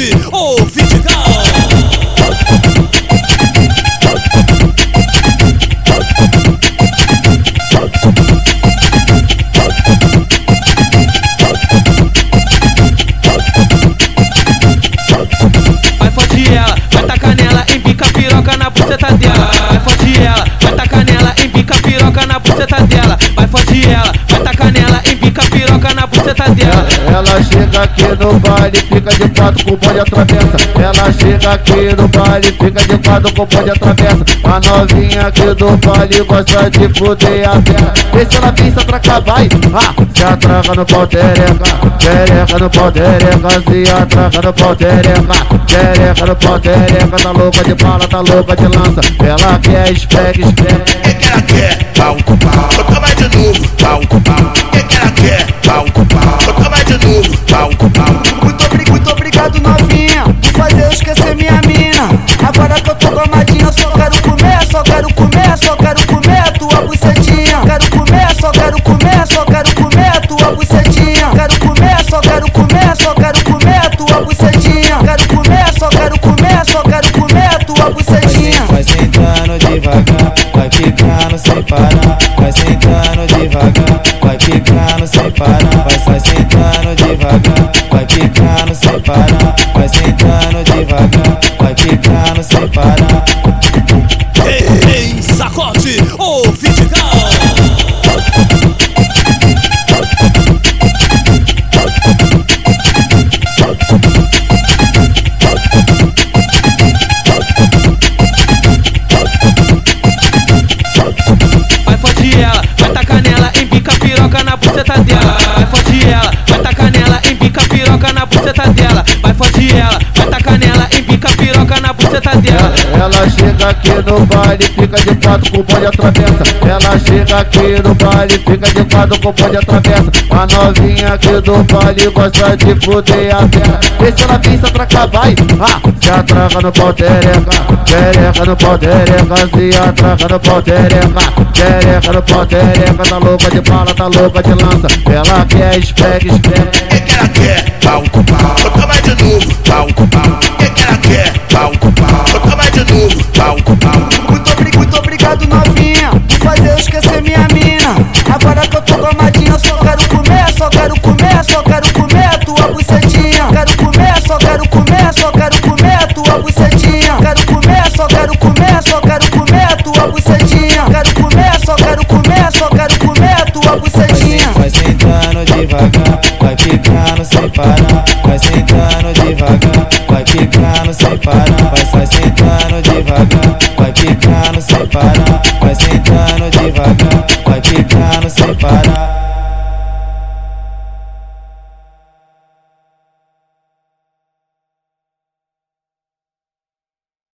shit. Oh, Ela chega aqui no baile, fica de quatro com o bonde atravessa. Ela chega aqui no baile, fica de quatro com o bonde atravessa. A novinha aqui do baile gosta de fuder a terra. Deixa ela pensa pra vai, ah, se atraca no pau tereca, tereca no pau tereca, se atraca no pau tereca, tereca no pau tereca, tá louca de bala, tá louca de lança. Ela quer esfregue. O que que ela quer? Pau Feel chega aqui no baile, fica de quatro com o bonde atravessa. Ela chega aqui no baile, fica de quatro com o bonde atravessa. A novinha aqui do baile gosta de fuder a terra. Deixa ela pensa pra vai, ah, se atraca no pau tereca, tereca no pau tereca, se atraca no pau tereca, tereca no pau tereca, tá louca de bala, tá louca de lança. Ela quer esfregue, esfregue. Pau pau. Muito, obri- muito obrigado, novinha, por fazer eu esquecer minha mina. Agora que eu tô gomadinha, só quero comer, só quero comer, só quero comer a tua bucetinha. Quero comer, só quero comer, só quero comer a tua bucetinha. Quero comer, só quero comer, só quero comer a tua bucetinha. Quero comer, só quero comer, só quero comer a tua bucetinha. Vai sentando devagar, vai quicando sem parar. Vai sentando devagar, vai quicando sem parar. Vai, sentando devagar, vai quicando sem parar.